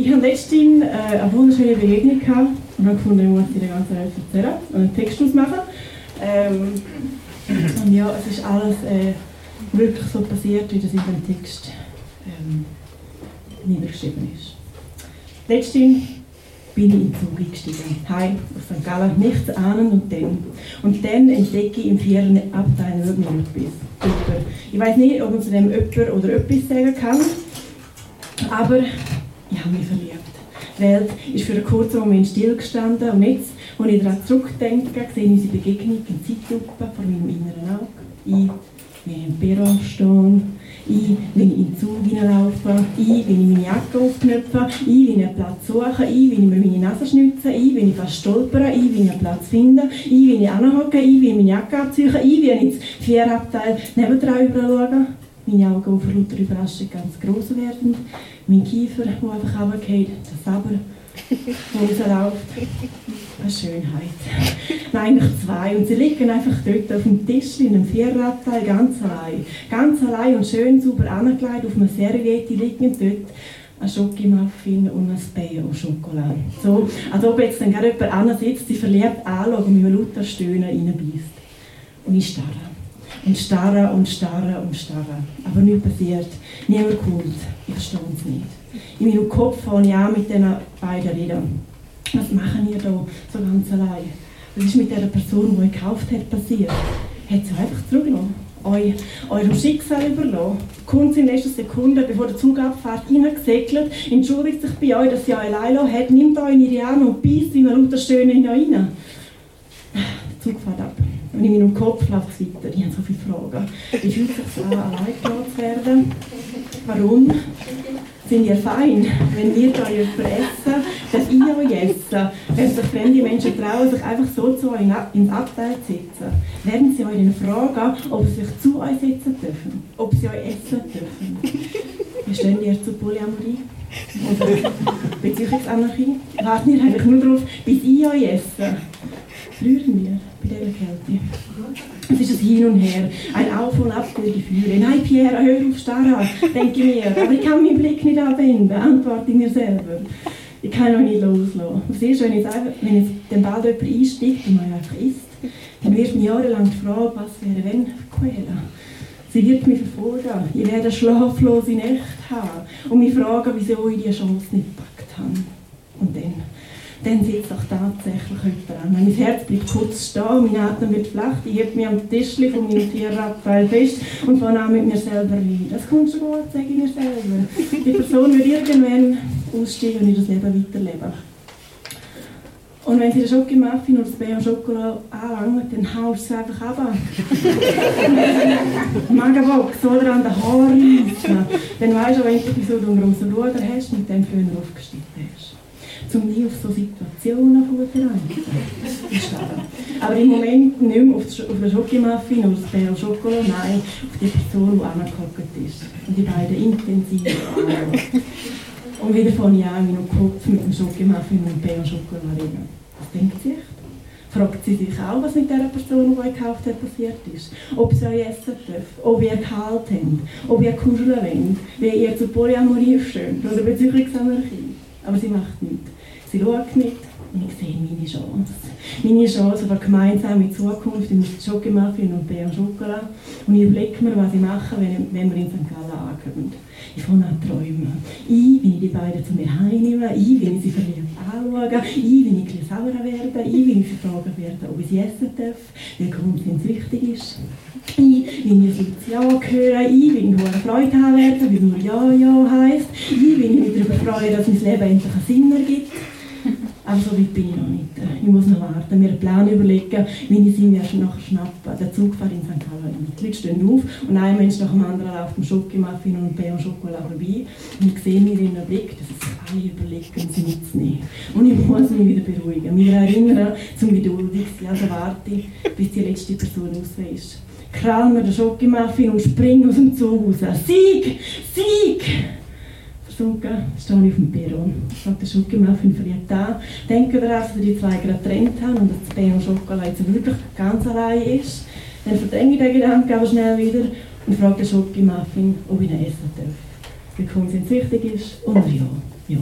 Ich hatte letztens äh, eine wunderschöne Begegnung gehabt und habe gefunden, ich muss dir ganz ehrlich erzählen und einen Text ausmachen. Ähm, und ja, es ist alles äh, wirklich so passiert, wie das in dem Text ähm, niedergeschrieben ist. Letztens bin ich in den Zug eingestiegen, heim aus St. Gallen, nichts ahnend und dann. Und dann entdecke ich im vierten Abteil irgendetwas. Ich weiß nicht, ob man zu dem jemand oder etwas sagen kann, aber ich habe mich verliebt. Die Welt ist für einen kurzen Moment stillgestanden und jetzt, als ich daran zurückdenke, sehe ich unsere Begegnung in Zeitlupe vor meinem inneren Auge. Ich, wie ich im Büro stehe, ich, wenn ich in den Zug hineinlaufe, ich, wenn ich meine Jacke aufknöpfe, ich, wenn ich einen Platz suche, ich, wenn ich mir meine Nase schnitze, ich, wenn ich fast stolpere, ich, wenn ich einen Platz finde, ich, wenn ich anhocke, ich, wenn ich meine Jacke abziehe, ich, wenn ich ins Vierabteil nebendran schaue. Meine Augen vor lauter Überraschung ganz groß werden. Mein Kiefer, der einfach runtergeht, das Saber, das rausläuft. Eine Schönheit. Nein, eigentlich zwei. Und sie liegen einfach dort auf dem Tisch in einem Vierradteil ganz allein. Ganz allein und schön sauber angelegt auf einer Serviette liegen dort ein Schokimuffin und ein Bayo Schokolade. So, als ob jetzt dann gerade jemand sitzt, sie verliebt anschaut und mit einem lauter Stöhnen reinbeißt. Und ich starre und starre und starre und starre. Aber nichts passiert. Niemand kommt. Ich verstehe es nicht. In meinem Kopf fange ich an mit diesen beiden reden. Was machen ihr da so ganz allein? Was ist mit der Person, die ihr gekauft hat, passiert? Hat sie einfach zurückgelassen? Eu, eurem Schicksal überlassen. Kommt in letzter Sekunde, bevor der Zug abfährt, reingesegelt, entschuldigt sich bei euch, dass sie euch allein hat, nimmt euch in ihre Arme und beißt wie ein lauter Stöhnen in euch rein. Der Zug fährt ab. Und in meinem Kopf läuft es weiter. Ich habe so viele Fragen. Wie fühlt sich an, allein zu werden? Warum? Sind ihr fein, wenn wir da jemanden essen, dass ich euch essen? Wenn sich fremde Menschen trauen, sich einfach so zu euch ins Abteil zu setzen, werden sie euch fragen, ob sie sich zu euch setzen dürfen, ob sie euch essen dürfen. Wie stehen ihr zur Polyamorie? Beziehungsanarchie? Warten ihr eigentlich nur darauf, bis ich euch esse? Frühren wir bei dieser Kälte. Es ist ein Hin und Her, ein Auf und Ab der Gefühle. Nein, Pierre, hör auf starren, denke mir. Aber ich kann meinen Blick nicht abwenden, antworte mir selber. Ich kann noch nicht loslassen. Was ist, wenn jetzt, wenn jetzt dann bald jemand einsteigt und man einfach isst, dann wird mich jahrelang die Frage, was wäre, wenn quälen. Sie wird mich verfolgen. Ich werde schlaflose Nächte haben und mich fragen, wieso ich diese Chance nicht gepackt habe. Und dann dann sitzt auch tatsächlich jemand an. Mein Herz bleibt kurz stehen, mein Atem wird flach, ich heb mich am Tischli von meinem Tierabfall fest und fange an mit mir selber rein. Das kommt schon gut, sage ich mir selber. Die Person wird irgendwann aussteigen und in das Leben weiterleben. Und wenn sie den Schokimuffin oder das Bär Schokolade anlangt, dann haust du es einfach ab. Magenbox oder an den Haaren. Dann weisst du, wenn du so um so Ruder hast, mit dem früher aufgestiegen hast um mich auf so Situationen vorzubereiten. Aber im Moment nicht mehr auf, den Schokimuffin oder das Bär Schokolade, nein, auf die Person, die angehockt ist. Und die beiden intensiv Und wieder fange ich an, in meinem Kopf mit dem Schokimuffin und dem Bär Schokolade reden. Was denkt sie? fragt sie sich auch, was mit der Person, die ihr gekauft hat, passiert ist. Ob sie euch essen darf, ob ihr Gehalt habt, ob ihr kuscheln wollt, wie ihr zur Polyamorie steht oder Beziehungsanarchie. Aber sie macht nichts. Sie schaut nicht und ich sehe meine Chance. Meine Chance für gemeinsame Zukunft im Schokimuffin und Bär Schokolade. Und ich überlege mir, was ich mache, wenn, wenn wir in St. Gallen ankommen. Ich fange an träumen. Ich, wenn ich die beiden zu mir heimnehme, ich, wenn ich sie verliebt anschaue, ich, wenn ich ein sauer werde, ich, wenn ich sie fragen werde, ob ich sie essen darf, wie kommt wenn es wichtig ist. Ich, wenn ich sie Ja höre, ich, wenn ich hohe Freude haben werde, wie nur Ja, Ja heisst, ich, wenn ich mich darüber freue, dass mein Leben endlich einen Sinn ergibt. Aber so weit bin ich noch nicht. Ich muss noch warten, mir einen Plan überlegen, wie ich sie mir nachher schnappe. Der Zug fährt in St. Gallen Die Leute stehen auf und ein Mensch nach dem anderen läuft dem Schokimuffin und Bär und Schokolade vorbei. Und ich sehe mir in den Blick, dass es alle überlegen, sie mitzunehmen. Und ich muss mich wieder beruhigen, mich erinnern, zum geduldig sein. Also warte, bis die letzte Person raus ist. Krall mir den Schokimuffin und spring aus dem Zug raus. Sieg! Sieg! Versunken, stehe ich auf dem Perron. Ich habe den Schokomuffin verliebt an. Denke daran, dass wir die zwei gerade getrennt haben und dass das Perron Schokolade jetzt wirklich ganz allein ist. Dann verdränge ich den Gedanken aber schnell wieder und frage den Schokomuffin, ob ich ihn essen darf. Wie kommt es wichtig ist und ja, ja